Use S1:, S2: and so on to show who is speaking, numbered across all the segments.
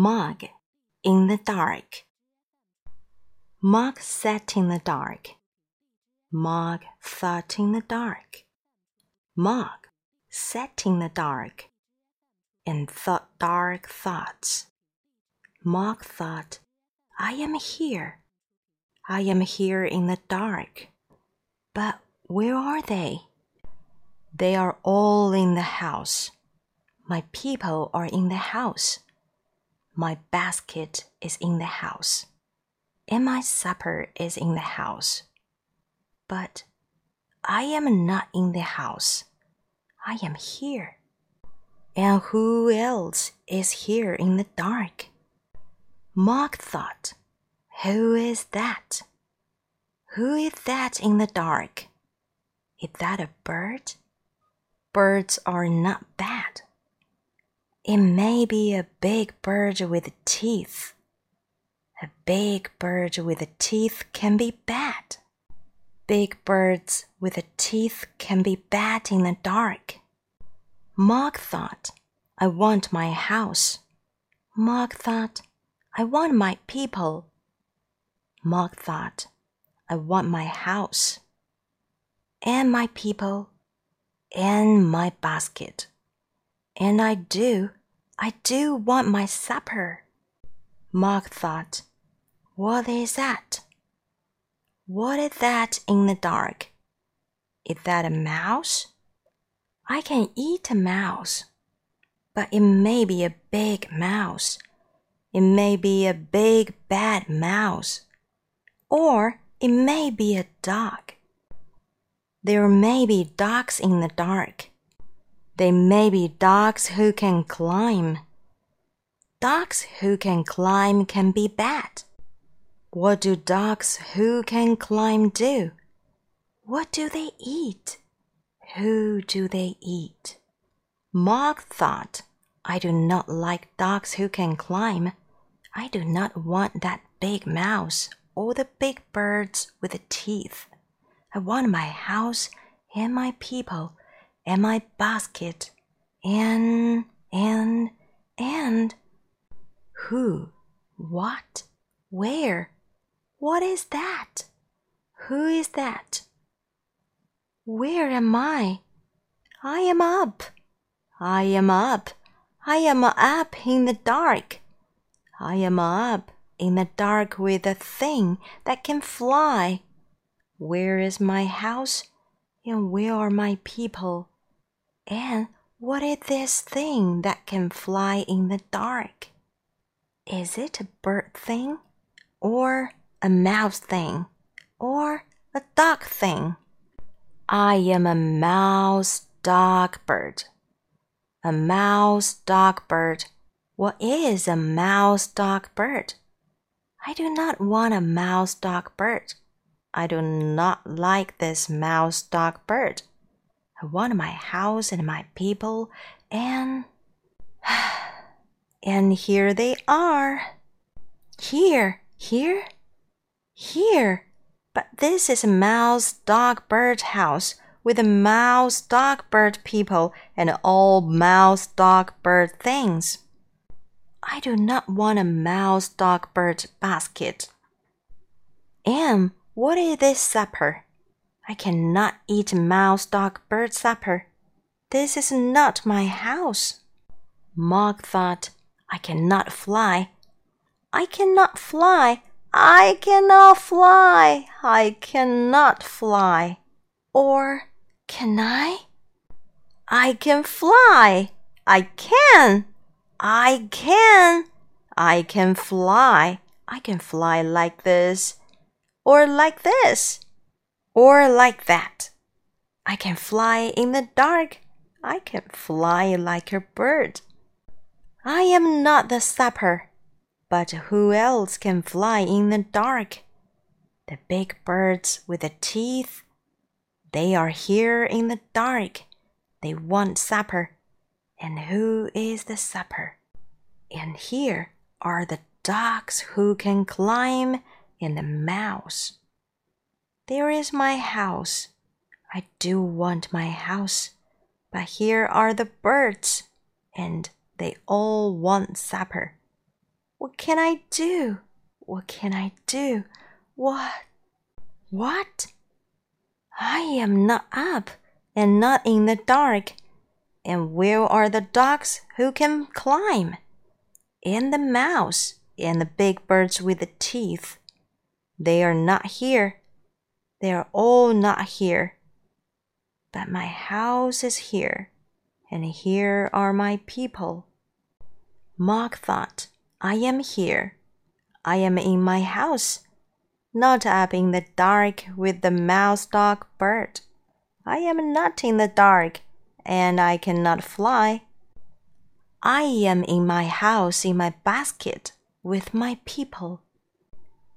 S1: Mog in the dark. Mog sat in the dark. Mog thought in the dark. Mog sat in the dark and thought dark thoughts. Mog thought, I am here. I am here in the dark. But where are they? They are all in the house. My people are in the house. My basket is in the house, and my supper is in the house. But I am not in the house. I am here. And who else is here in the dark? Mog thought, Who is that? Who is that in the dark? Is that a bird? Birds are not bad. It may be a big bird with teeth. A big bird with teeth can be bad. Big birds with teeth can be bad in the dark. Mog thought, I want my house. Mog thought, I want my people. Mog thought, I want my house. And my people. And my basket. And I do I do want my supper. Mog thought, What is that? What is that in the dark? Is that a mouse? I can eat a mouse, but it may be a big mouse. It may be a big bad mouse. Or it may be a dog. There may be dogs in the dark. They may be dogs who can climb. Dogs who can climb can be bad. What do dogs who can climb do? What do they eat? Who do they eat? Mog thought, I do not like dogs who can climb. I do not want that big mouse or the big birds with the teeth. I want my house and my people and my basket, and, and, and. Who? What? Where? What is that? Who is that? Where am I? I am up. I am up. I am up in the dark. I am up in the dark with a thing that can fly. Where is my house? And where are my people? And what is this thing that can fly in the dark? Is it a bird thing? Or a mouse thing? Or a dog thing? I am a mouse dog bird. A mouse dog bird. What is a mouse dog bird? I do not want a mouse dog bird. I do not like this mouse dog bird. I want my house and my people, and. And here they are. Here, here, here. But this is a mouse, dog, bird house with a mouse, dog, bird people and all mouse, dog, bird things. I do not want a mouse, dog, bird basket. And what is this supper? I cannot eat mouse, dog, bird supper. This is not my house. Mog thought, I cannot fly. I cannot fly. I cannot fly. I cannot fly. Or can I? I can fly. I can. I can. I can fly. I can fly like this. Or like this or like that. I can fly in the dark. I can fly like a bird. I am not the supper, but who else can fly in the dark? The big birds with the teeth. They are here in the dark. They want supper. And who is the supper? And here are the dogs who can climb and the mouse. There is my house. I do want my house. But here are the birds, and they all want supper. What can I do? What can I do? What? What? I am not up and not in the dark. And where are the dogs who can climb? And the mouse and the big birds with the teeth. They are not here. They are all not here. But my house is here, and here are my people. Mog thought, I am here. I am in my house, not up in the dark with the mouse dog bird. I am not in the dark, and I cannot fly. I am in my house in my basket with my people.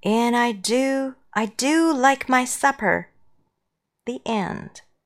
S1: And I do, I do like my supper. The end.